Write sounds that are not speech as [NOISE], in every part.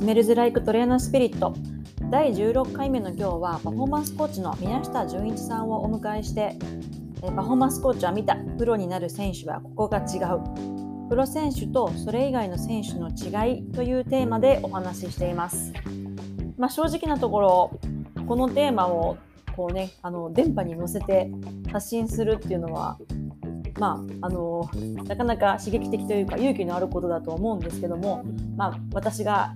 スメルズ・ライク・トレーナー・スピリット。第16回目の今日はパフォーマンスコーチの宮下純一さんをお迎えしてパフォーマンスコーチは見たプロになる選手はここが違う。プロ選手とそれ以外の選手の違いというテーマでお話ししています、まあ、正直なところこのテーマをこうねあの電波に乗せて発信するっていうのはまあ、あのなかなか刺激的というか勇気のあることだと思うんですけども、まあ、私が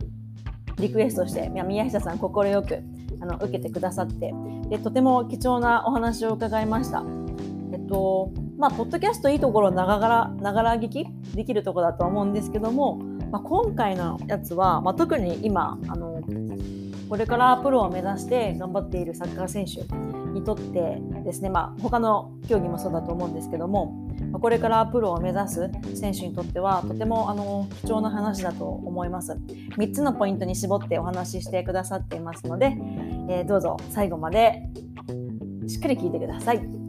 リクエストして宮下さん快くあの受けてくださってでとても貴重なお話を伺いました。えっとまあ、ポッドキャストいいところながらながら聞きできるところだと思うんですけども、まあ、今回のやつは、まあ、特に今あのこれからプロを目指して頑張っているサッカー選手にとってですね、まあ、他の競技もそうだと思うんですけどもこれからプロを目指す選手にとってはとてもあの貴重な話だと思います。3つのポイントに絞ってお話ししてくださっていますので、えー、どうぞ最後までしっかり聞いてください。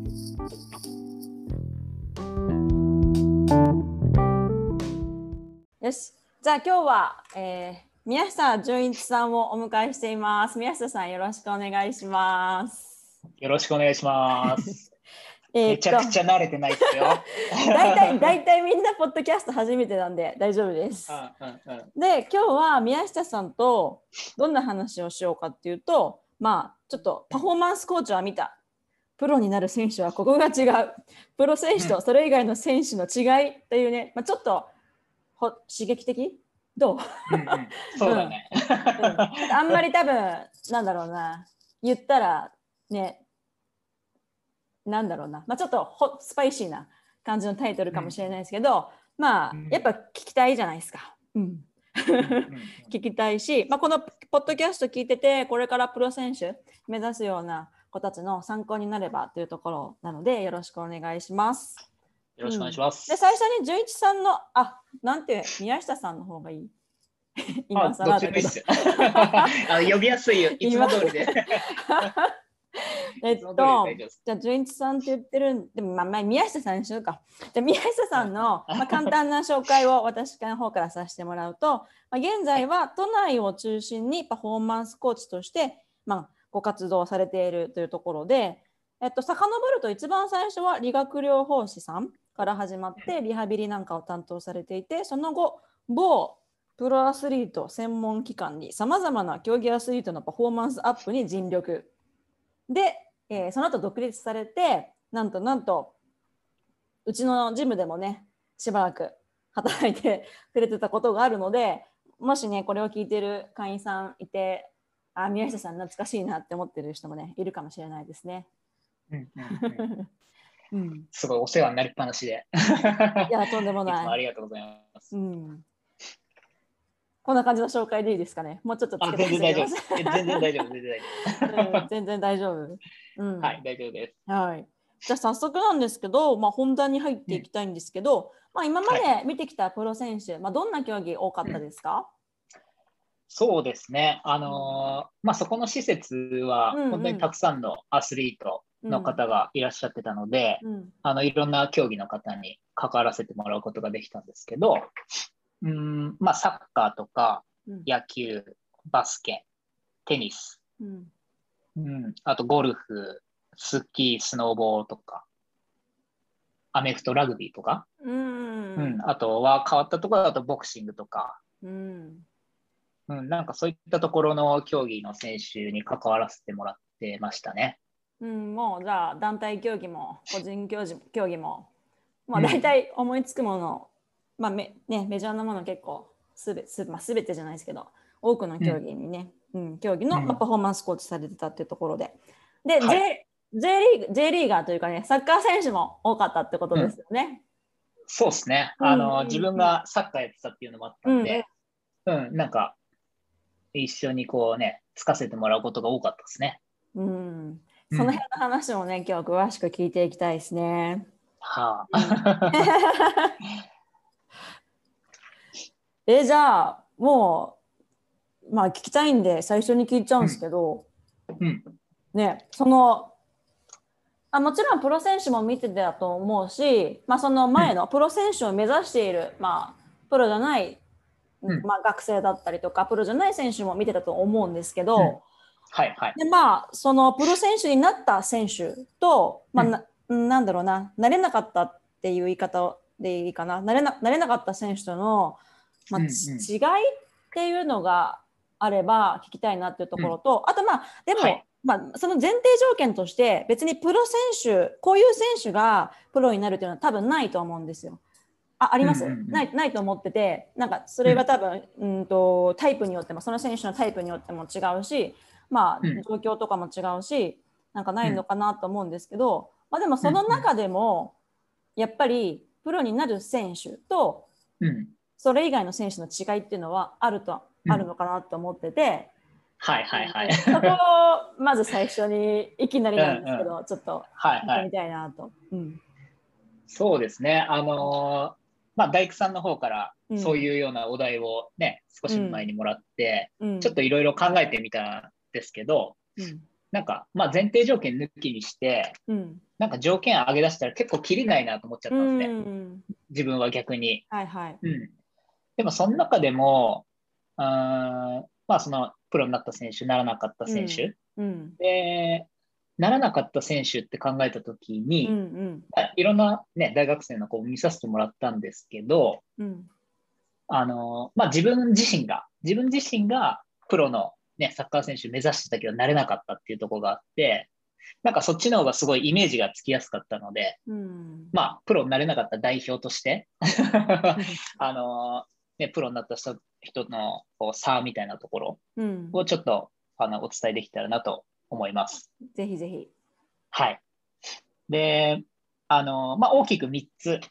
よし、じゃあ今日は、えー、宮下純一さんをお迎えしています。宮下さんよろしくお願いします。よろしくお願いします。めちゃくちゃ慣れてないですよ。[LAUGHS] 大体大体みんなポッドキャスト初めてなんで大丈夫です。で今日は宮下さんとどんな話をしようかっていうとまあちょっとパフォーマンスコーチは見た。プロになる選手はここが違う。プロ選手とそれ以外の選手の違いというね、まあ、ちょっとほ刺激的？どう、うんうん、そうだね、うん、あんまり多分なんだろうな。言ったらねなんだろうな、まあ、ちょっとホスパイシーな感じのタイトルかもしれないですけど、うん、まあやっぱ聞きたいじゃないですか。うん。聞きたいし、まあ、このポッドキャスト聞いててこれからプロ選手目指すような子たちの参考になればというところなのでよろしくお願いします。よろしくお願いします。うん、で最初に純一さんのあなんて宮下さんの方がいい。今更だけど。[LAUGHS] あ呼びやすいよ。いつも通りで。[LAUGHS] [LAUGHS] えっと、じゃあ、純一さんって言ってるでも、まあ、まあ、宮下さんにしようか。じゃ宮下さんの、まあ、簡単な紹介を私の方からさせてもらうと、まあ、現在は都内を中心にパフォーマンスコーチとして、まあ、ご活動されているというところで、えっと、遡ると一番最初は理学療法士さんから始まってリハビリなんかを担当されていてその後某プロアスリート専門機関にさまざまな競技アスリートのパフォーマンスアップに尽力で、えー、その後独立されてなんとなんとうちのジムでもねしばらく働いてくれてたことがあるのでもしねこれを聞いてる会員さんいてあ宮下さん懐かしいなって思ってる人もねいるかもしれないですね。うんうん [LAUGHS] うん、すごいお世話になりっぱなしで。いやとんでもない。いありがとうございます。うんこんな感じの紹介でいいですかね？もうちょっと [LAUGHS] 全然大丈夫。全然大丈夫。全然大丈夫。全然大丈夫。うん、はい、大丈夫です。はい。じゃあ早速なんですけど、まあ、本題に入っていきたいんですけど、うん、まあ、今まで見てきたプロ選手、はい、まあ、どんな競技多かったですか、うん、そうですね、あのー、まあ、そこの施設は本当にたくさんのアスリートの方がいらっしゃってたので、うん、あのいろんな競技の方に関わらせてもらうことができたんですけど、うんまあ、サッカーとか野球、バスケ、テニス、うん、うん、あとゴルフ、スキー、スノーボーとか、アメフト、ラグビーとか、うん、うん、あとは変わったところだとボクシングとか、うん、うん、なんかそういったところの競技の選手に関わらせてもらってましたね。うん、もうじゃあ団体競技も個人競技競技も、まあ、大体思いつくもの、うん、まあめね、メジャーなもの結構すべす、まあ、全てじゃないですけど多くの競技にね、うん、競技の、まあ、パフォーマンスコーチされてたっていうところで。で、はい、J, J, リーグ J リーガーというかね、サッカー選手も多かったってことですよね。うん、そうですね。あの、うん、自分がサッカーやってたっていうのもあったんで、うん、うん、なんか、一緒にこうね、つかせてもらうことが多かったですね。うん。その辺の話もね、今日詳しく聞いていきたいですね。はあ。[LAUGHS] え、じゃあ、もう、まあ聞きたいんで最初に聞いちゃうんですけど、うん、ねそのあもちろんプロ選手も見てたと思うし、まあ、その前のプロ選手を目指している、まあ、プロじゃないうん、まあ、学生だったりとかプロじゃない選手も見てたと思うんですけど、うん、はいはい、でまあそのプロ選手になった選手と、まあななんだろうななれなかったっていう言い方でいいかな。なれななれなかった選手との、まあ、うんうん、違いっていうのがあれば聞きたいなっていうところと、あとまあでも、はい。まあ、その前提条件として別にプロ選手こういう選手がプロになるというのは多分ないと思うんですよ。ああります、うんうんうん、ないないと思っててなんかそれは多分、うん、うんとタイプによってもその選手のタイプによっても違うし、まあ、状況とかも違うしなんかないのかなと思うんですけど、まあ、でもその中でもやっぱりプロになる選手と、それ以外の選手の違いっていうのはあると、あるのかなと思ってて。はいはいはい。そこをまず最初にいきなりなんですけど、うんうん、ちょっと聞いてみたいなと。はいはいうん、そうですね。あのー、まあ、大工さんの方からそういうようなお題をね、うん、少し前にもらって、うん、ちょっといろいろ考えてみたんですけど、うん、なんか、まあ、前提条件抜きにして、うん、なんか条件上げ出したら結構きりないなと思っちゃったんですね。自分は逆に。はいはい。うん。でも、その中でも、うん、まあ、その、プロになった選手、ならなかった選手、うん、で、ならなかった選手って考えたときに、うんうん、いろんな、ね、大学生の子を見させてもらったんですけど、うん、あのまあ、自分自身が、自分自身がプロの、ね、サッカー選手目指してたけど、なれなかったっていうところがあって、なんかそっちの方がすごいイメージがつきやすかったので、うん、まあ、プロになれなかった代表として [LAUGHS] あの、ね、プロになった人人のこう差みたいなところをちょっと、あのお伝えできたらなと思います。ぜひぜひ。はい。で、あの、まあ、大きく3つで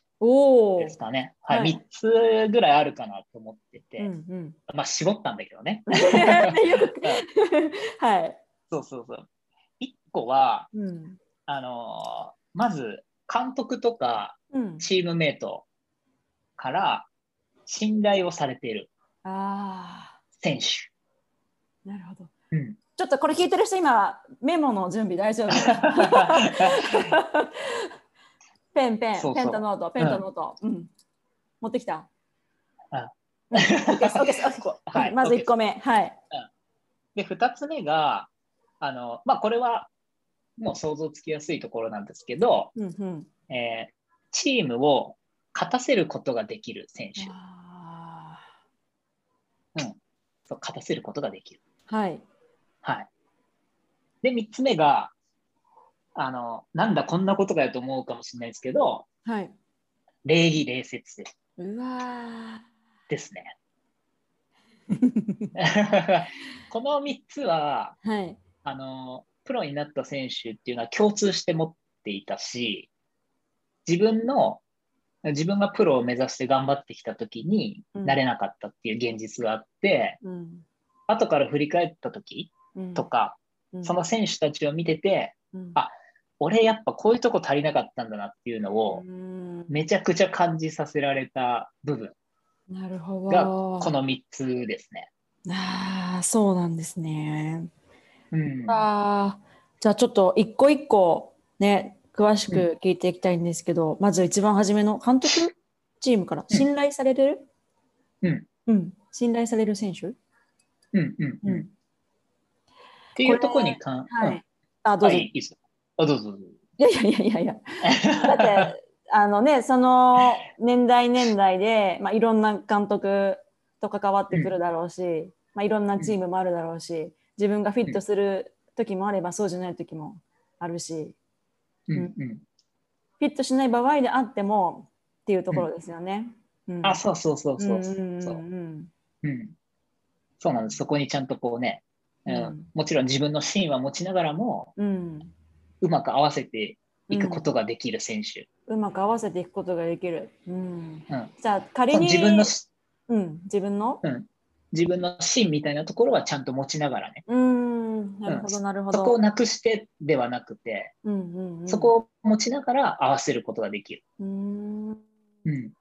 すかね。はい、はい、3つぐらいあるかなと思ってて、うんうん、まあ、絞ったんだけどね。[LAUGHS] [LAUGHS] はい。そうそうそう。1個は、うん、あの、まず、監督とかチームメイトから信頼をされている選手。なるほど。うん、ちょっとこれ聞いてる人今メモの準備大丈夫？[LAUGHS] ペンペンペンとノートペンとノート、うん、うん、持ってきた？あ、うん、はい、まず1個目。はい、で2つ目があのまあこれはもう想像つきやすいところなんですけど、うんうん。えー、チームを勝たせることができる選手。うん、そう勝たせることができる。はい。はい。で、3つ目が、あの、なんだこんなことかやと思うかもしれないですけど、はい。礼儀礼節です。うわですね。[LAUGHS] この3つは、はい、あの、プロになった選手っていうのは共通して持っていたし、自分の、自分がプロを目指して頑張ってきた時になれなかったっていう現実があって、うん、後から振り返った時とか、うん、その選手たちを見てて、うん、あ俺やっぱこういうとこ足りなかったんだなっていうのをめちゃくちゃ感じさせられた部分がこの3つですね。ああそうなんですね。うん、あじゃあちょっと一個一個ね詳しく聞いていきたいんですけど、うん、まず一番初めの監督チームから信頼されてる、うん、うん、信頼される選手？うんうんうん。っていうところにかはい。あ、どうぞ。はい、いいですあ、どうぞ。いやいやいやいや。だって、あのね、その年代年代で、まあ、いろんな監督と関わってくるだろうし、うん、まあ、いろんなチームもあるだろうし、自分がフィットする時もあれば、そうじゃない時もあるし、うん、うん、フィットしない場合であってもっていうところですよね。うん、あ、そうそうそうそう。そう。うん。そうなんです。そこにちゃんとこうね、うん、うん、もちろん自分の芯は持ちながらも、うん、うまく合わせていくことができる選手。うまく合わせていくことができる。うん、じゃあ仮に自分の、うん、自分の、うん、自分の芯みたいなところはちゃんと持ちながらね。うん、なるほど、なるほど。そこをなくしてではなくて、うんうんうん、そこを持ちながら合わせることができる。うん。うん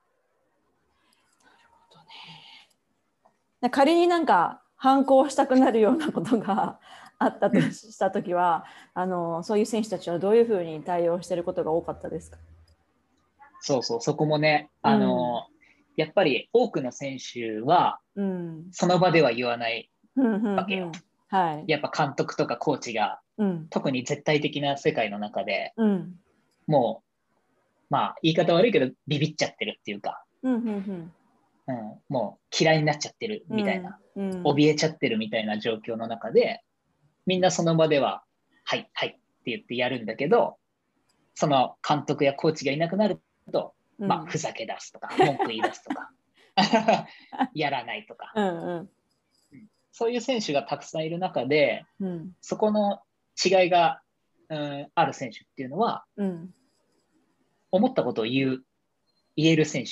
仮になんか反抗したくなるようなことが [LAUGHS] あったとした時はあのそういう選手たちはどういうふうに対応していることが多かったですか？そうそうそこもねあの、うん、やっぱり多くの選手は、その場では言わない。わけよ。はい、やっぱ監督とかコーチが、うん、特に絶対的な世界の中で、うん、もう、まあ、言い方悪いけど、ビビっちゃってるっていうか、うんもう嫌いになっちゃってるみたいな、うん、怯えちゃってるみたいな状況の中で、みんなその場では、はい、はいって言ってやるんだけど、その監督やコーチがいなくなると、まあ、ふざけ出すとか、文句言い出すとか、[LAUGHS] やらないとか、うんうん、そういう選手がたくさんいる中で、うん、そこの違いが、うん、ある選手っていうのは、うん、思ったことを言う、言える選手。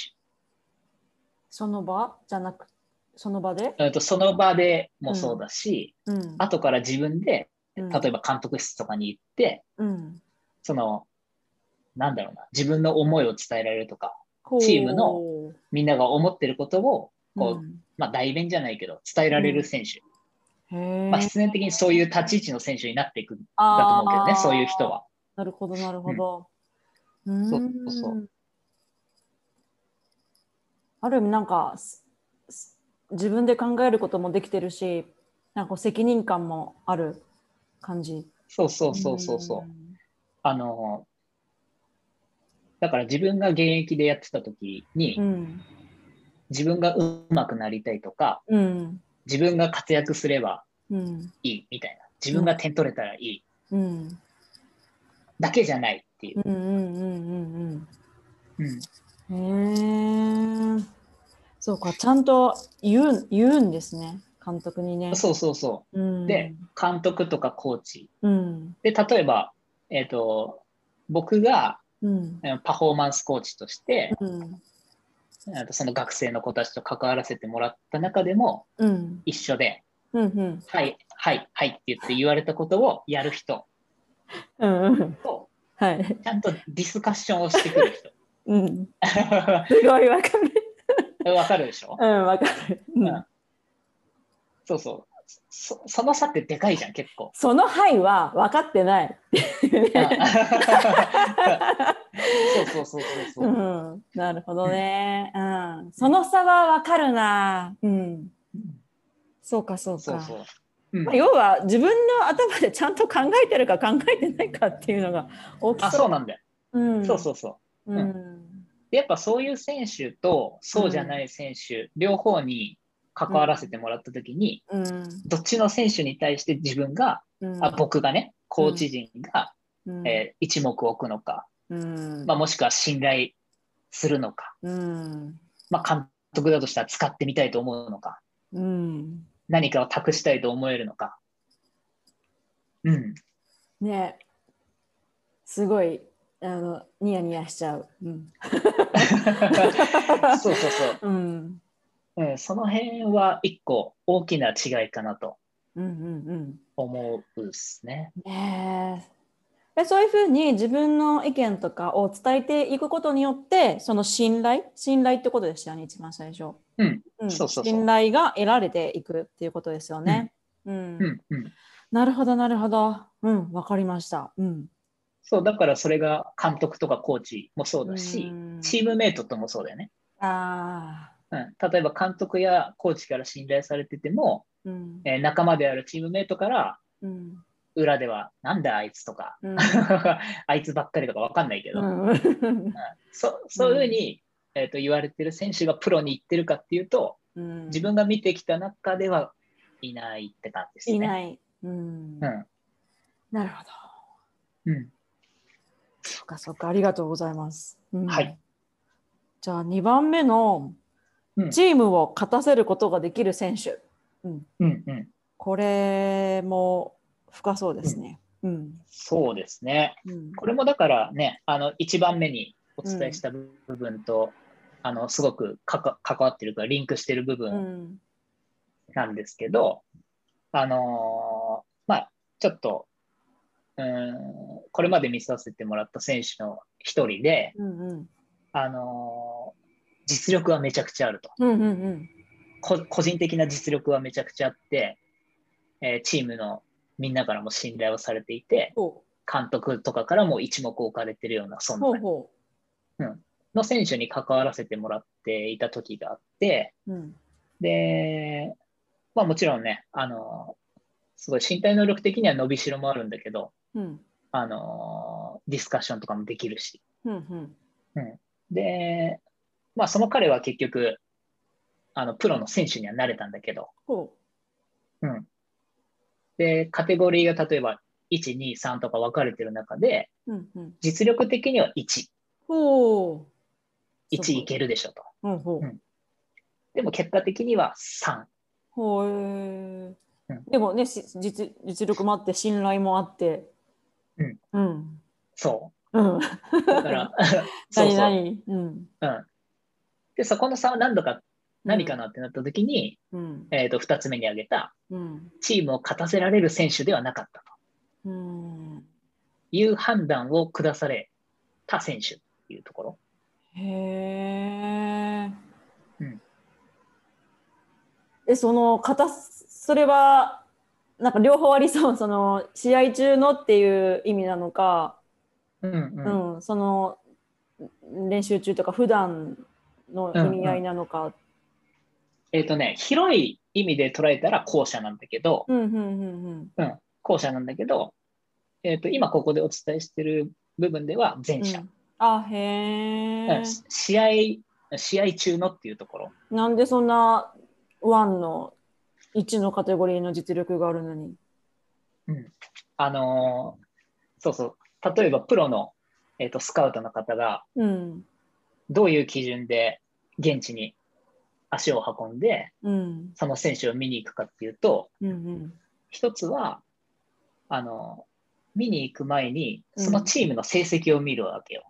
その場？じゃなくその場で、とその場でもそうだし、うん、後から自分で、例えば監督室とかに行って、そのなんだろうな、自分の思いを伝えられるとか、チームのみんなが思ってることを、こう、うん、まあ、代弁じゃないけど、伝えられる選手。うん、まあ、必然的にそういう立ち位置の選手になっていくんだと思うけどね、そういう人は。なるほど、なるほど。うん、そうそう。ある意味、なんか、自分で考えることもできてるし、なんか責任感もある感じ。そうそうそうそうそう。あの、だから自分が現役でやってた時に、うん、自分がうまくなりたいとか、うん、自分が活躍すればいいみたいな、自分が点取れたらいい、うん、だけじゃないっていう。へえ。そうか、ちゃんと言う言うんですね、監督にね。そうそうそう。うん、で、監督とかコーチ。うん、で、例えば、えっ、ー、と、僕がうん、パフォーマンスコーチとして、うん、その学生の子たちと関わらせてもらった中でも、うん、一緒で、うんうん、はい、はい、はいって言って言われたことをやる人と、うん。はい、ちゃんとディスカッションをしてくる人。うん、すごいわかる。わかるでしょ？うん、わかる、うん。そうそう。そその差ってでかいじゃん結構。その範囲は分かってない。そうそうそうそうそう、うん、なるほどね、うん、その差は分かるな。うん。そうかそうか。そうそう。うん。まあ、要は自分の頭でちゃんと考えてるか考えてないかっていうのが大きそう。あそうなんだよ、うん、そうそうそう、うん、うん、やっぱそういう選手とそうじゃない選手、両方に関わらせてもらった時に、うん、どっちの選手に対して自分が、うん、あ僕がねコーチ陣が、うん、えー、一目置くのか、まあ、もしくは信頼するのか、まあ、監督だとしたら使ってみたいと思うのか、何かを託したいと思えるのか。うん、ね。すごいあのニヤニヤしちゃう。うん、[LAUGHS] そうそうそう。うんうん、その辺は一個大きな違いかなと思うですね。うんうんうん、えそういうふうに自分の意見とかを伝えていくことによってその信頼？信頼ってことでしたね一番最初。うん、うん、そうそう信頼が得られていくっていうことですよね。うん、うんうん、なるほどなるほど。うんわかりました。うんそうだからそれが監督とかコーチもそうだし、チームメイトともそうだよね。ああ。うん、例えば監督やコーチから信頼されてても、うん、えー、仲間であるチームメイトから、うん、裏ではなんだあいつとか、うん、[LAUGHS] あいつばっかりとか分かんないけど、うん。そそういうふうに、えーと、言われてる選手がプロに行ってるかっていうと、自分が見てきた中ではいないって感じですね。いない。うん。なるほど。うん、そっかそっか。ありがとうございます。はい。じゃあ2番目のチームを勝たせることができる選手、うん。うんうん、これも深そうですね。うん、うん、そうですね、うん、これもだからねあの1番目にお伝えした部分と、あのすごく関わってるからリンクしてる部分なんですけど、あのー、まあちょっとうんこれまで見させてもらった選手の一人で、うんうん、あの実力はめちゃくちゃあると、うんうんうん。個人的な実力はめちゃくちゃあって、えー、チームのみんなからも信頼をされていて、監督とかからも一目置かれてるような存在。ほうほう。うん、の選手に関わらせてもらっていた時があって、うん、で、まあもちろんね、あの、すごい身体能力的には伸びしろもあるんだけど、うん、あの、ディスカッションとかもできるし。うんうん。うん、で、まあその彼は結局、あのプロの選手にはなれたんだけど、うん、で、カテゴリーが例えば1、2、3とか分かれてる中で、うんうん、実力的には1。ほ1いけるでしょと。うんうん、でも結果的には3。ほえ、でもね実、実力もあって、信頼もあって。うん。うん、そう。うん、だから、[LAUGHS] そうそう。うん、うん。で、そこの差は何度か何かなってなった時に、うん、えーと、2つ目に挙げた、うん、チームを勝たせられる選手ではなかったと、うん、いう判断を下された選手っていうところ。へえ。うん、えその勝たそれはなんか両方ありそうその試合中のっていう意味なのか、うんうん。うん、その練習中とか普段の意味合いなのかえっ、ー、とね、広い意味で捉えたら後者なんだけど、うん、うん、後者なんだけど、えっ、ー、と、今ここでお伝えしてる部分では前者。うん、あ、へえ。試合、試合中のっていうところ。なんでそんな1の1のカテゴリーの実力があるのに？うん。あのー、そうそう。例えばプロの、えーと、スカウトの方が、うん、どういう基準で現地に足を運んで、うん、その選手を見に行くかっていうと、うんうん、一つはあの見に行く前にそのチームの成績を見るわけよ。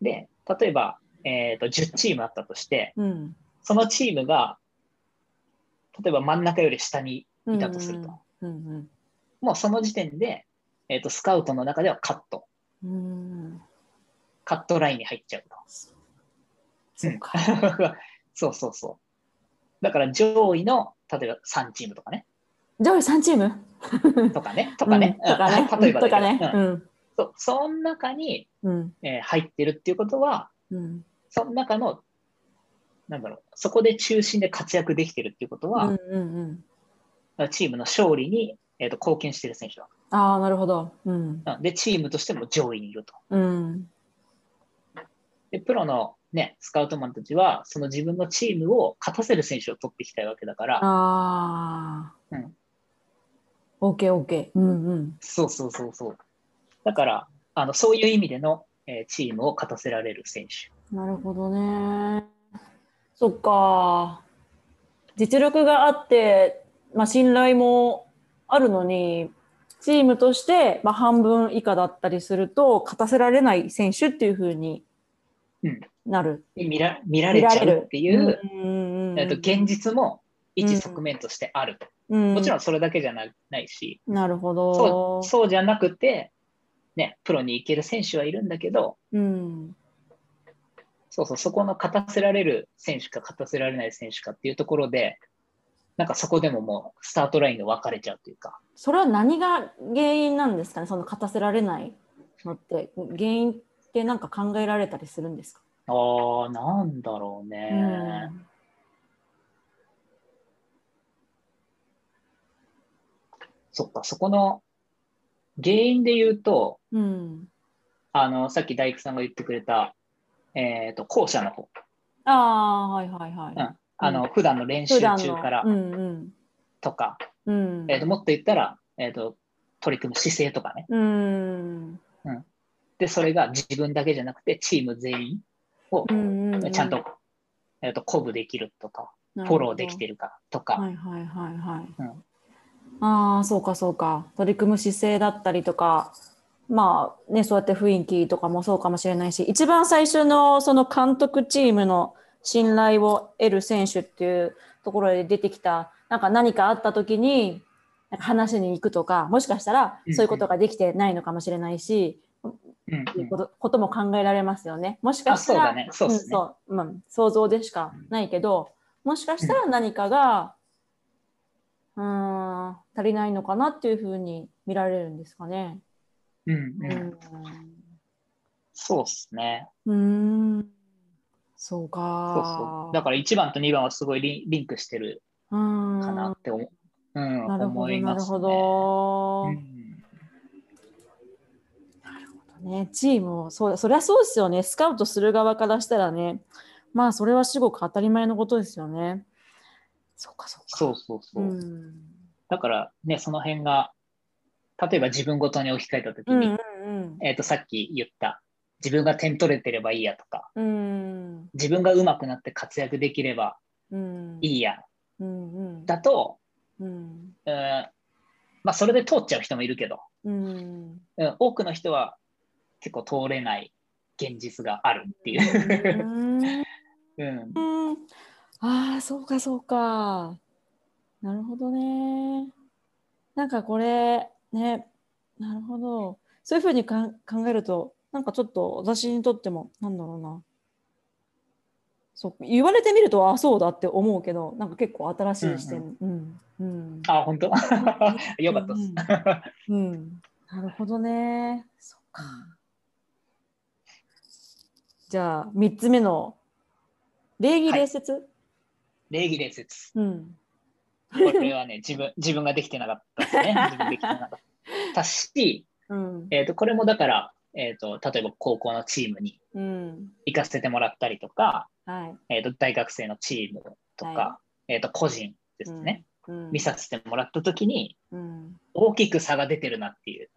で例えば、えーと、10チームあったとして、うん、そのチームが例えば真ん中より下にいたとすると、うんうん、もうその時点で、えーと、スカウトの中ではカット、カットラインに入っちゃうと。そうか。[LAUGHS] そうそうそう。だから上位の、例えば3チームとかね。上位3チーム？とかね。[LAUGHS] とかね。うん、とかね。例えばとかね。うん。そその中に、うんえー、入ってるっていうことは、うん、その中の、なんだろう、そこで中心で活躍できてるっていうことは、うんうんうん、チームの勝利に、えーと、貢献してる選手だ。ああ、なるほど、うん。で、チームとしても上位にいると。うん、で、プロのね、スカウトマンたちは、その自分のチームを勝たせる選手を取っていきたいわけだから。ああ。うん。OKOK、OK。うんうん。そうそうそうそう。だから、あのそういう意味での、えー、チームを勝たせられる選手。なるほどね。そっか。実力があって、まあ、信頼もあるのに、チームとして、まあ、半分以下だったりすると、勝たせられない選手っていうふうになる。見ら見られちゃうっていう、えっと、現実も一側面としてあると。もちろんそれだけじゃないし、なるほどそうそうじゃなくて、ね、プロに行ける選手はいるんだけど、うん、そうそう、そこの勝たせられる選手か勝たせられない選手かっていうところで、なんかそこでももうスタートラインが分かれちゃうというか。それは何が原因なんですかね、その勝たせられないのって。原因って何か考えられたりするんですか？ああ、なんだろうね。うん、そっか、そこの原因で言うと、うん、あの、さっき大工さんが言ってくれた、えっ、ー、と、校舎の方。ああ、はいはいはい。うん。あの、うん、普段の練習中からとか、うん、えっ、ー、と、もっと言ったら、えっ、ー、と、取り組む姿勢とかね。うん。うん。で、それが自分だけじゃなくて、チーム全員をちゃんと,、えー、と鼓舞できるとか、フォローできてるかとか。はいはいはいはい。うん、ああ、そうかそうか。取り組む姿勢だったりとか、まあね、そうやって雰囲気とかもそうかもしれないし、一番最初のその監督チームの信頼を得る選手っていうところで出てきた、なんか何かあった時に、なんか話に行くとか、もしかしたらそういうことができてないのかもしれないし、いうことことも考えられますよね。もしかしたら、ねそう、ねうんまあ、想像でしかないけど、もしかしたら何かが、うん、足りないのかなっていうふうに見られるんですかね。うん、うん、そうっすね。うん。そうかそうそう。だから1番と2番はすごいリリンクしてるかなって思,、うん、なるほど、ね、なるほど。うん、なるほどね。チームを、そうそりゃそうですよね。スカウトする側からしたらね。まあ、それは至極当たり前のことですよね。そうか、そうか。そうそうそう。うん、だからね、その辺が、例えば自分ごとに置き換えたときに、うんうんうん、えと、さっき言った、自分が点取れてればいいやとか、うん、自分が上手くなって活躍できればいいや、うんうん、だと、うん、えー、まあ、それで通っちゃう人もいるけど、うん、多くの人は結構通れない現実があるっていう。うん、ああそうかそうか。なるほどね。なんかこれねなるほどそういうふうにか考えるとなんかちょっと私にとってもなんだろうなそう言われてみるとあそうだって思うけどなんか結構新しい視点。うんうん、あ本当？[LAUGHS] よかったです、うん、うん。なるほどね。そっか。じゃあ3つ目の礼儀礼節、はい、礼儀礼節。うん。これはね、自分自分ができてなかったですね。[LAUGHS] 自分できてなかった。し、うん、えーと、これもだから、えーと、例えば高校のチームに行かせてもらったりとか、うん、えーと、大学生のチームとか、はい、えー、と個人ですね、うん、見させてもらった時に、大きく差が出てるなっていう、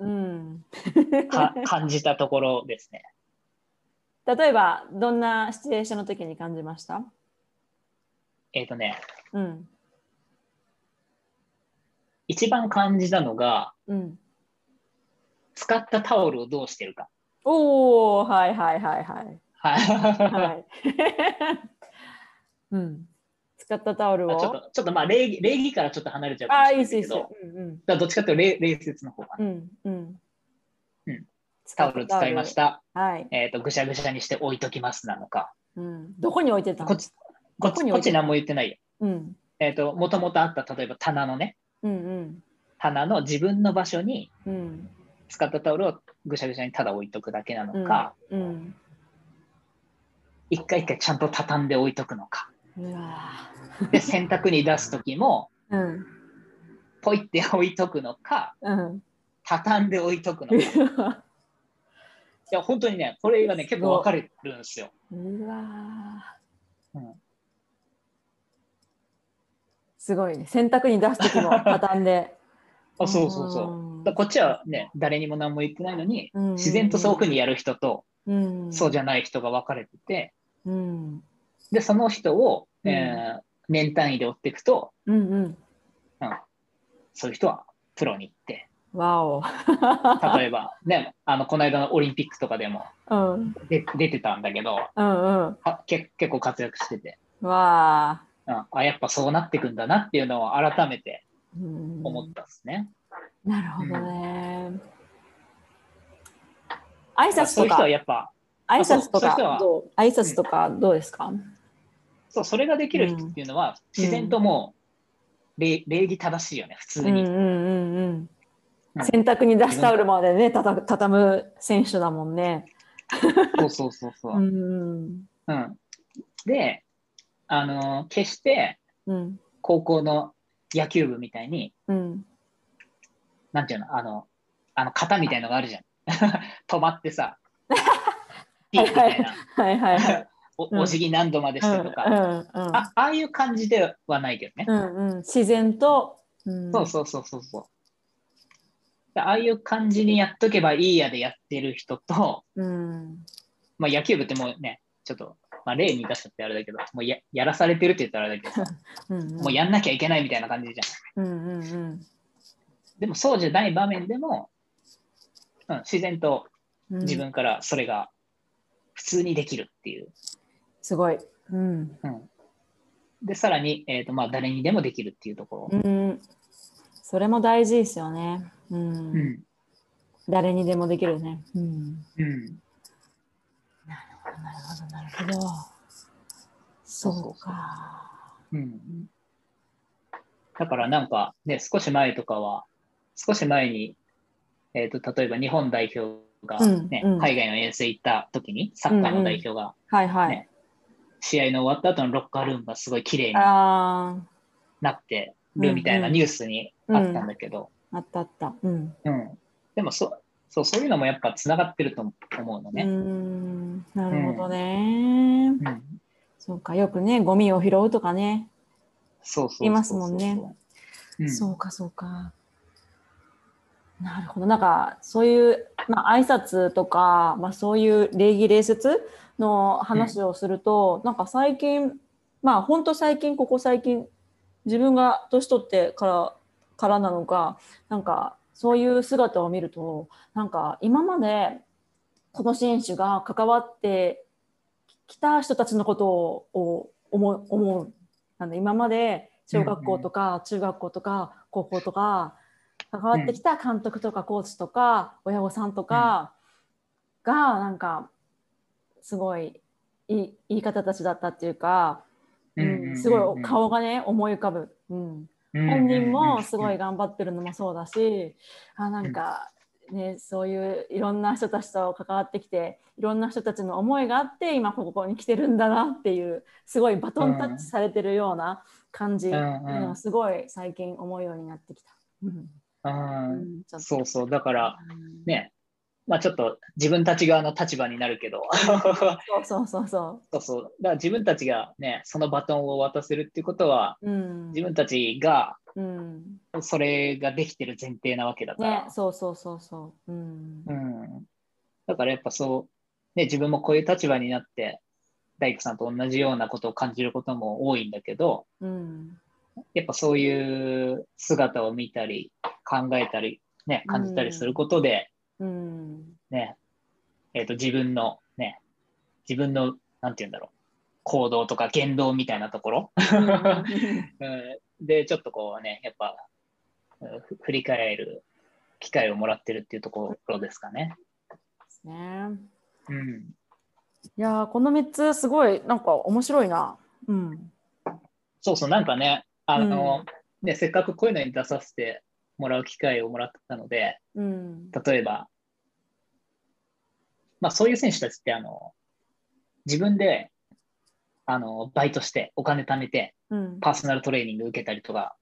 感じたところですね。例えばどんなシチュエーションの時に感じました？えっ、ー、とね、うん、一番感じたのが、うん、使ったタオルをどうしてるか。おおはいはいはいはい。はい。[LAUGHS] うん、使ったタオルを？ちょっとちょっとまあ礼儀礼儀からちょっと離れちゃうかもしれないけど、うんうん、どっちかというと礼礼節の方が、うんうんうん、タオル使いました。はい。えっ、ー、と、ぐしゃぐしゃにして置いときますなのか。うん。どこに置いてたの？こっち、こっち、こっち何も言ってないよ。うん。えっ、ー、と、もともとあった、例えば棚のね、うんうん。棚の自分の場所に、うん。使ったタオルをぐしゃぐしゃにただ置いとくだけなのか、うん。うん、一回一回ちゃんと畳んで置いとくのか。うわで、洗濯に出す時も、うん。ポイって置いとくのか、うん。畳んで置いとくのか。[LAUGHS] いや、本当にね、これがね、結構分かれるんですよ。うわうん、すごいね。洗濯に出す時も畳んで。[LAUGHS] あそうそうそう。こっちはね、誰にも何も言ってないのに、うん。うんうん、自然とそういうふうにやる人と、うん、そうじゃない人が分かれてて、うん、で、その人を、えー、年単位で追っていくと、うんうん、うん、そういう人はプロに行って、わお。例えば、ね、あのこの間のオリンピックとかでも、うん、で出てたんだけど、うんうん、け結構活躍してて。わあ、あやっぱそうなっていくんだなっていうのを改めて思ったっすね。なるほどね。挨拶とか。そういう人はやっぱ挨拶とかどう？挨拶とかどうですか、そうそれができる人っていうのは、自然ともう礼礼儀正しいよね普通に。うんうんうんうん洗濯に出すタオルまでねたた畳む選手だもんね。そうそうそうそう。うん、うん、であの決して、高校の野球部みたいに、うん、なんていうのあのあの型みたいのがあるじゃん。[LAUGHS] 止まってさ、[LAUGHS] ピッみたいな。はいはいはい。[LAUGHS] おお辞儀何度までしてとか、うんうんうん、あああいう感じではないけどね。うんうん、自然と、そうそうそうそうそう。ああいう感じにやっとけばいいやでやってる人と、うん、まあ野球部ってもうね、ちょっと、まあ、例に出しちゃってあれだけど、もうややらされてるって言ったらあれだけど [LAUGHS] うん、もうやんなきゃいけないみたいな感じじゃん。うんうんうん、でもそうじゃない場面でも、うん、自然と自分からそれが普通にできるっていう。すごい。うん、うん、で、さらに、えーとまあ、誰にでもできるっていうところ。うん、それも大事ですよね。うん、誰にでもできるね。うん。うん、なるほど、なるほど、なるほど。そうか。うん。だからなんかね、少し前とかは、少し前に、えっ、ー、と、例えば日本代表がね、うんうん、海外の遠征行った時に、サッカーの代表が、ね、はいはい、試合の終わった後のロッカールームがすごい綺麗になってるみたいなニュースにあったんだけど。あったあった。うん。うん、でもそそう、そういうのもやっぱつながってると思うのね。うんなるほどね、うん。そうか、よくね、ゴミを拾うとかね。そうそういますもんね。うん、そうか、そうか。なるほど。なんか、そういう、まあ、挨拶とか、まあ、そういう礼儀礼節の話をすると、うん、なんか最近、まあ、本当最近、ここ最近、自分が年取ってからからなのか、なんか、そういう姿を見ると、なんか、今まで、この選手が関わってきた人たちのことを思う、思う。なんで今まで小学校とか中学校とか高校とか関わってきた監督とかコーチとか親御さんとかがなんかすごいいい言い方たちだったっていうか、うん、すごい顔がね思い浮かぶ、うん、本人もすごい頑張ってるのもそうだしあなんかね、そういういろんな人たちと関わってきていろんな人たちの思いがあって今ここに来てるんだなっていうすごいバトンタッチされてるような感じのはすごい最近思うようになってきた。うん。うん、そうそう。だからねまあちょっと自分たち側の立場になるけど。そうそうそうそう。そうそう。だから自分たちがねそのバトンを渡せるっていうことは、うん、自分たちが、うん、それができてる前提なわけだから、ね、そうそうそうそう、うん、うん、だからやっぱそう、ね、自分もこういう立場になって大工さんと同じようなことを感じることも多いんだけど、うん、やっぱそういう姿を見たり考えたり、ね、感じたりすることで、うん、ねえーと、自分のね自分のなんて言うんだろう行動とか言動みたいなところ、うん、でちょっとこうねやっぱ振り返る機会をもらってるっていうところですかね。ですね。うん、いやこの3つすごいなんか面白いな。うん、そうそうなんかねあの、うん、ねせっかくこういうのに出させてもらう機会をもらったので、うん、例えば、まあ、そういう選手たちってあの自分であのバイトしてお金貯めて、うん、パーソナルトレーニング受けたりとか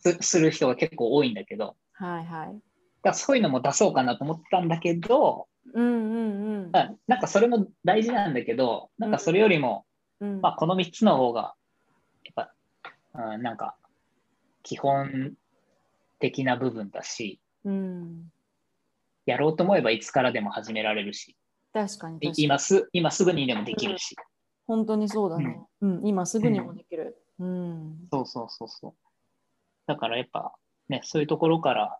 す,、する人が結構多いんだけど、はいはい、だそういうのも出そうかなと思ったんだけど、うんうんうん、なんかそれも大事なんだけどなんかそれよりも、うん、まあ、この3つの方がやっぱ、うん、なんか基本的な部分だし、うん、やろうと思えばいつからでも始められるし、確かに今す今すぐにでもできるし。うん、本当にそうだね、うん、うん、今すぐにもできる、うん。そうそうそうそう。だからやっぱね、そういうところから、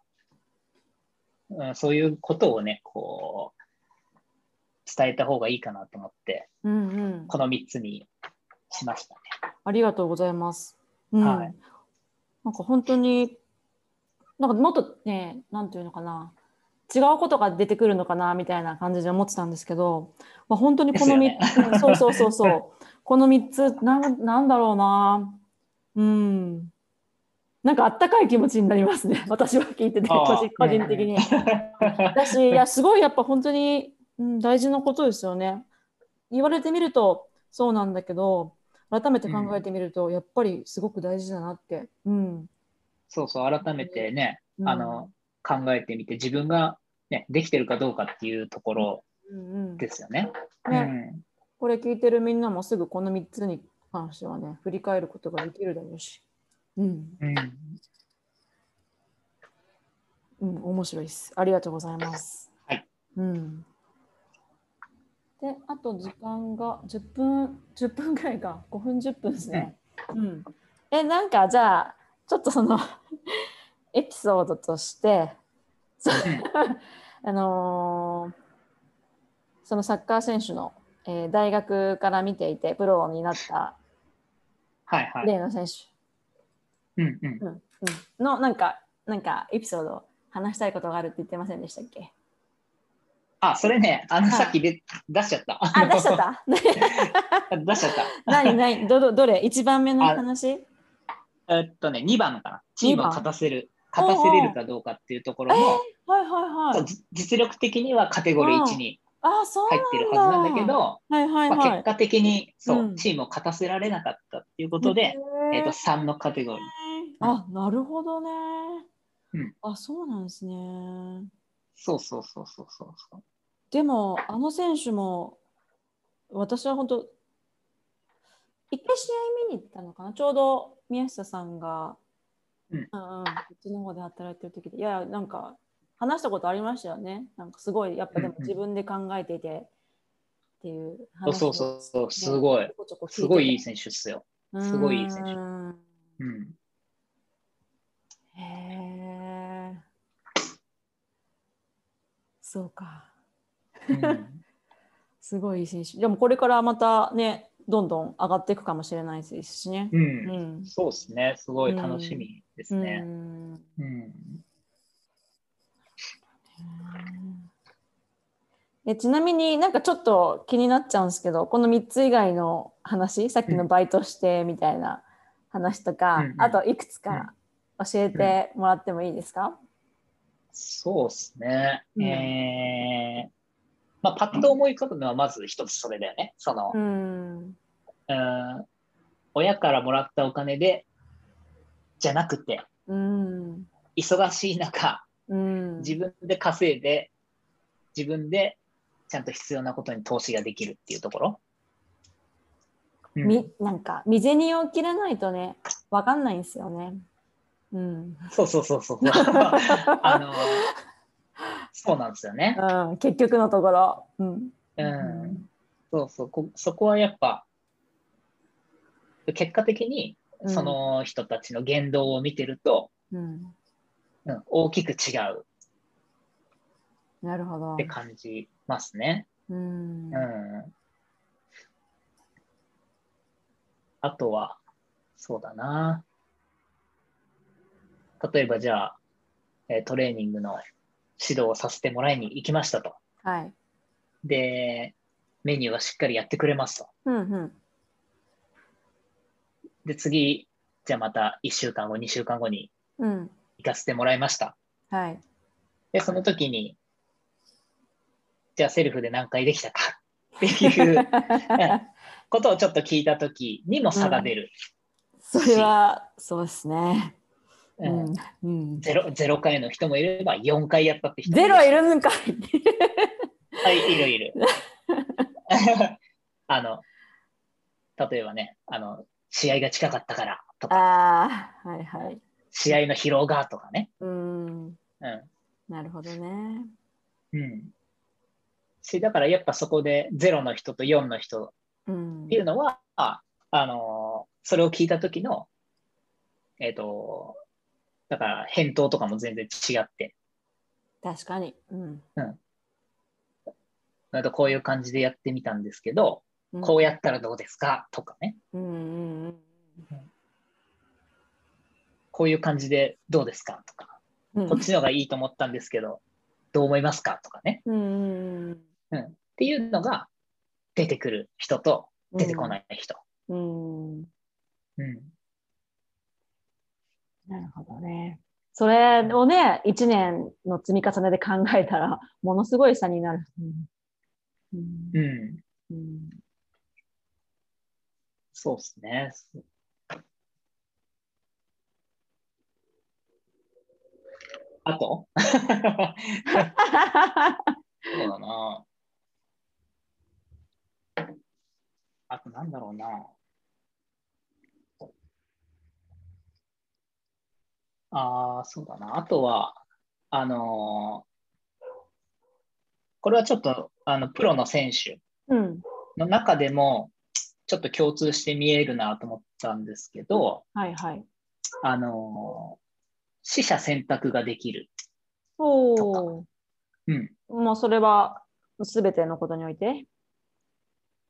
うん、そういうことをね、こう、伝えた方がいいかなと思って、うんうん、この3つにしましたね。ありがとうございます。うん、はい。なんか本当になんかもっとね、なんていうのかな、違うことが出てくるのかなみたいな感じで思ってたんですけど、まあ、本当にこの3つ、ね、そうそうそうそう、[LAUGHS] この3つな、なんだろうな、うん、なんかあったかい気持ちになりますね、[LAUGHS] 私は聞いてて、個人個人的に。[LAUGHS] だし、いや、すごいやっぱ本当に、うん、大事なことですよね。言われてみるとそうなんだけど、改めて考えてみると、やっぱりすごく大事だなって。うん。そうそう、改めてね、うん、あの、考えてみて、自分が、ね、できてるかどうかっていうところですよね。うんうん、ね、これ聞いてるみんなもすぐこの3つに関してはね、振り返ることができるだろうし。うん。うん、面白いです。ありがとうございます。はい。うん。で、あと時間が10分、10分ぐらいか、5分、10分ですね。うん。え、なんかじゃあ、ちょっとその [LAUGHS] エピソードとして [LAUGHS] あのー、そのサッカー選手の、えー、大学から見ていてプロになった例の選手、うんうん。うん、のなんかなんかエピソード話したいことがあるって言ってませんでしたっけ？あ、それね、あの、さっきで出しちゃった。あ、出しちゃった？[LAUGHS] 出しちゃった。何、何、ど、どれ、一番目の話？えっとね、2番かな。チームを勝たせる勝たせれるかどうかっていうところも、はいはいはい、実力的にはカテゴリー1に入ってるはずなんだけど、はいはいはい。まあ、結果的にそう、うん、チームを勝たせられなかったっていうことで、えーと3のカテゴリー。あなるほどね。うん、あそうなんですね。そうそうそうそうそう。でもあの選手も私は本当一回試合見に行ったのかな。ちょうど宮下さんが、うん、うん、こっちの方で働いてる時で。いやなんか話したことありましたよね。なんかすごいやっぱでも自分で考えていて、っていう話そうそうそう。すごい。すごいいい選手っすよ。すごいいい選手。うん。へえそうか、うん、[LAUGHS] すごいいい選手。でもこれからまたねどんどん上がっていくかもしれないですしね。うん、うん、そうですね。すごい楽しみですね。うん。うん、えちなみになんかちょっと気になっちゃうんですけどこの3つ以外の話さっきのバイトしてみたいな話とか、うん、あといくつか教えてもらってもいいですか、そうですね。えーまあ、パッと思い浮かぶのはまず一つそれだよね。その、うん、うん親からもらったお金でじゃなくて、うん、忙しい中、うん、自分で稼いで自分でちゃんと必要なことに投資ができるっていうところ。うん、みなんか未然を切らないとね分かんないんですよね。うん、そうそうそうそう。[LAUGHS] あのそうなんですよね。うん、結局のところ。うん。うん、そうそうこ、そこはやっぱ、結果的にその人たちの言動を見てると、うん、うん、大きく違う。なるほど。って感じますね。うん、うん。あとは、そうだな。例えばじゃあ、えトレーニングの指導をさせてもらいに行きましたと。はい、で、メニューはしっかりやってくれますと。うんうん、で、次、じゃあまた1週間後、2週間後に行かせてもらいました。うん、はい、で、その時に、じゃあセルフで何回できたか [LAUGHS] っていうことをちょっと聞いた時にも差が出る、うん、それはそうですね。うんうん、ゼロゼロ回の人もいれば4回やったって人もいる。ゼロいるんかいはい、いるいる。[LAUGHS] あの、例えばね、あの、試合が近かったからとか、あはいはい、試合の疲労がとかね。うん。うん。なるほどね。うん。し、だからやっぱそこで0の人と4の人っていうのは、うん、あの、それを聞いた時の、えっ、ー、と、だから返答とかも全然違って。確かに。うん。うん。とこういう感じでやってみたんですけど、うん、こうやったらどうですか？とかね、うんうんうん、こういう感じでどうですか？とか、うん、こっちのがいいと思ったんですけど、どう思いますか？とかね、うん、うん、っていうのが出てくる人と出てこない人。うん、うんなるほどね。それをね、1年の積み重ねで考えたら、ものすごい差になる。うん。うん。うん、そうですね。あと？[LAUGHS] そうだな。あとなんだろうな。ああ、そうだな。あとは、あのー、これはちょっと、あの、プロの選手の中でも、ちょっと共通して見えるなと思ったんですけど、はいはい。あのー、死者選択ができるおお。うん。もうそれは、すべてのことにおいて？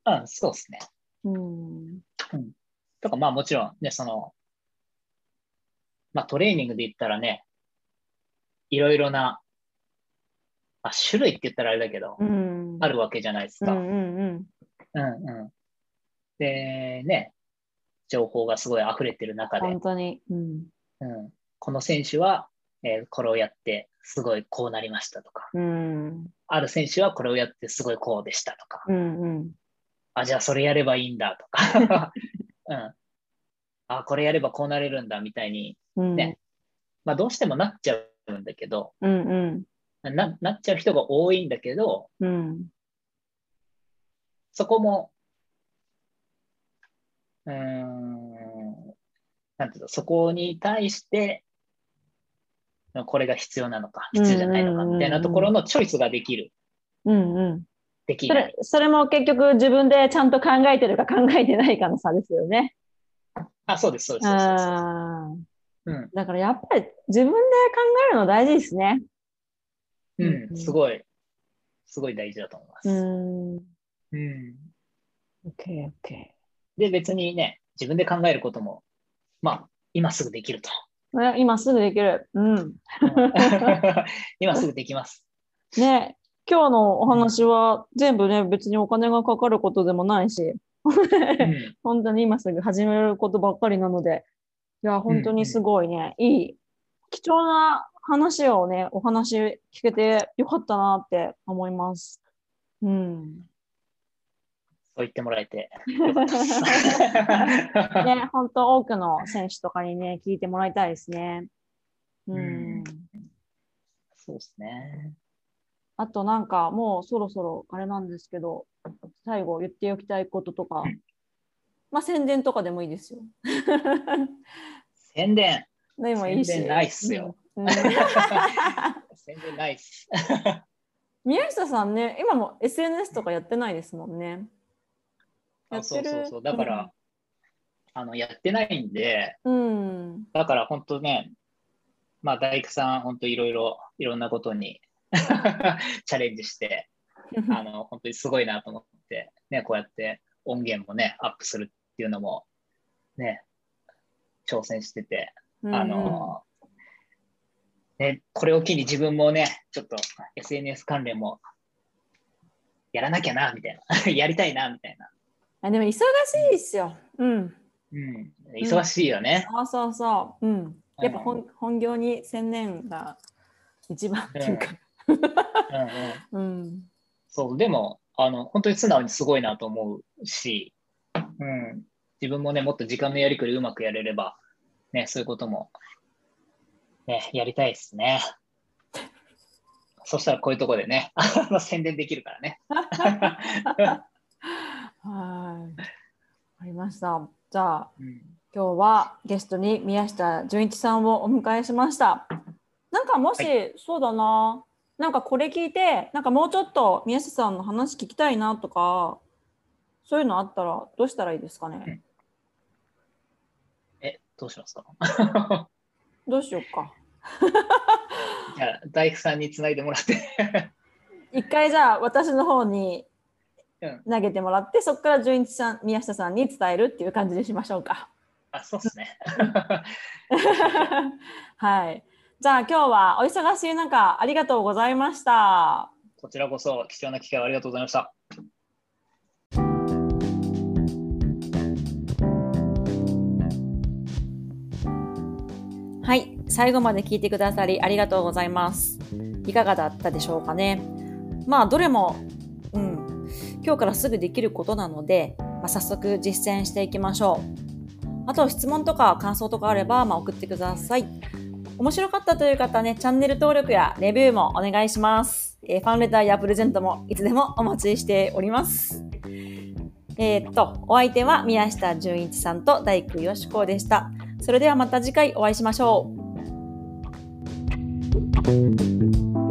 うん、そうですね。うん。うん。とか、まあもちろんね、その、まあ、トレーニングで言ったらね、いろいろな、まあ、種類って言ったらあれだけど、うん、あるわけじゃないですか。うんうんうん。うんうん、で、ね、情報がすごい溢れてる中で、本当に、うん、うん、この選手は、えー、これをやってすごいこうなりましたとか、うん、ある選手はこれをやってすごいこうでしたとか、うんうん、あ、じゃあそれやればいいんだとか、[LAUGHS] うん、あ、これやればこうなれるんだみたいにね、まあどうしてもなっちゃうんだけど、うんうん、ななっちゃう人が多いんだけど、うん、そこも、うん、なんていうの、そこに対して、これが必要なのか、必要じゃないのかみたいなところのチョイスができる。うんうん。できそれそれも結局自分でちゃんと考えてるか考えてないかの差ですよね。あ、そうです、そうです。そううん、だからやっぱり自分で考えるの大事ですね。うん、すごい、すごい大事だと思います。うん。うん。OK, OK. で、別にね、自分で考えることも、まあ、今すぐできると。今すぐできる。うん。[LAUGHS] 今すぐできます。ね、今日のお話は全部ね、別にお金がかかることでもないし、うん、[LAUGHS] 本当に今すぐ始めることばっかりなので、いや、本当にすごいね、うんうん、いい、貴重な話をね、お話聞けてよかったなって思います。うん。そう言ってもらえて。[LAUGHS] ね、本当多くの選手とかにね、聞いてもらいたいですね。うん。そうですね。あとなんかもうそろそろあれなんですけど、最後言っておきたいこととか、まあ宣伝とかでもいいですよ。宣伝でもいいし。宣伝ないっすよ。[LAUGHS] 宣伝ないっす。[LAUGHS] 宮下さんね、今も SNS とかやってないですもんね。あそうそうそう。だから、うん、あの、やってないんで、うん、だから本当ね、まあ大工さん、本当いろいろ、いろんなことに [LAUGHS] チャレンジして、あの、本当にすごいなと思って、ね、こうやって音源もね、アップするっていうのも、ね、挑戦してて、あの、ね、これを機に自分もね、ちょっと SNS 関連もやらなきゃな、みたいな。[LAUGHS] やりたいな、みたいな。あでも忙しいっすよ。うん。うん、忙しいよね。そうそうそう。うん。やっぱ本,、本業に専念が一番っていうか。うん [LAUGHS] うんうん、そう、でも、あの、本当に素直にすごいなと思うし、うん、自分もね、もっと時間のやりくりうまくやれれば、ね、そういうことも、ね、やりたいですね。そしたらこういうとこでね、[LAUGHS] 宣伝できるからね。はい。ありました。じゃあ、うん、今日はゲストに宮下純一さんをお迎えしました。なんかもし、はい、そうだな、なんかこれ聞いて、なんかもうちょっと宮下さんの話聞きたいなとか、そういうのあったらどうしたらいいですかね？え、どうしますか？[LAUGHS] どうしようか。[LAUGHS] じゃあ、大工さんにつないでもらって [LAUGHS] 一回じゃあ私の方に投げてもらって、そこから純一さん宮下さんに伝えるっていう感じにしましょうか。あそうですね。はい。じゃあ今日はお忙しい中ありがとうございました。こちらこそ貴重な機会をありがとうございました。はい、最後まで聞いてくださりありがとうございます。いかがだったでしょうかね。まあどれも、うん、今日からすぐできることなので、まあ、早速実践していきましょう。あと質問とか感想とかあれば、まあ、送ってください。面白かったという方ね、チャンネル登録やレビューもお願いします。えー、ファンレターやプレゼントもいつでもお待ちしております。えー、っと、お相手は宮下純一さんと大工よしこでした。それではまた次回お会いしましょう。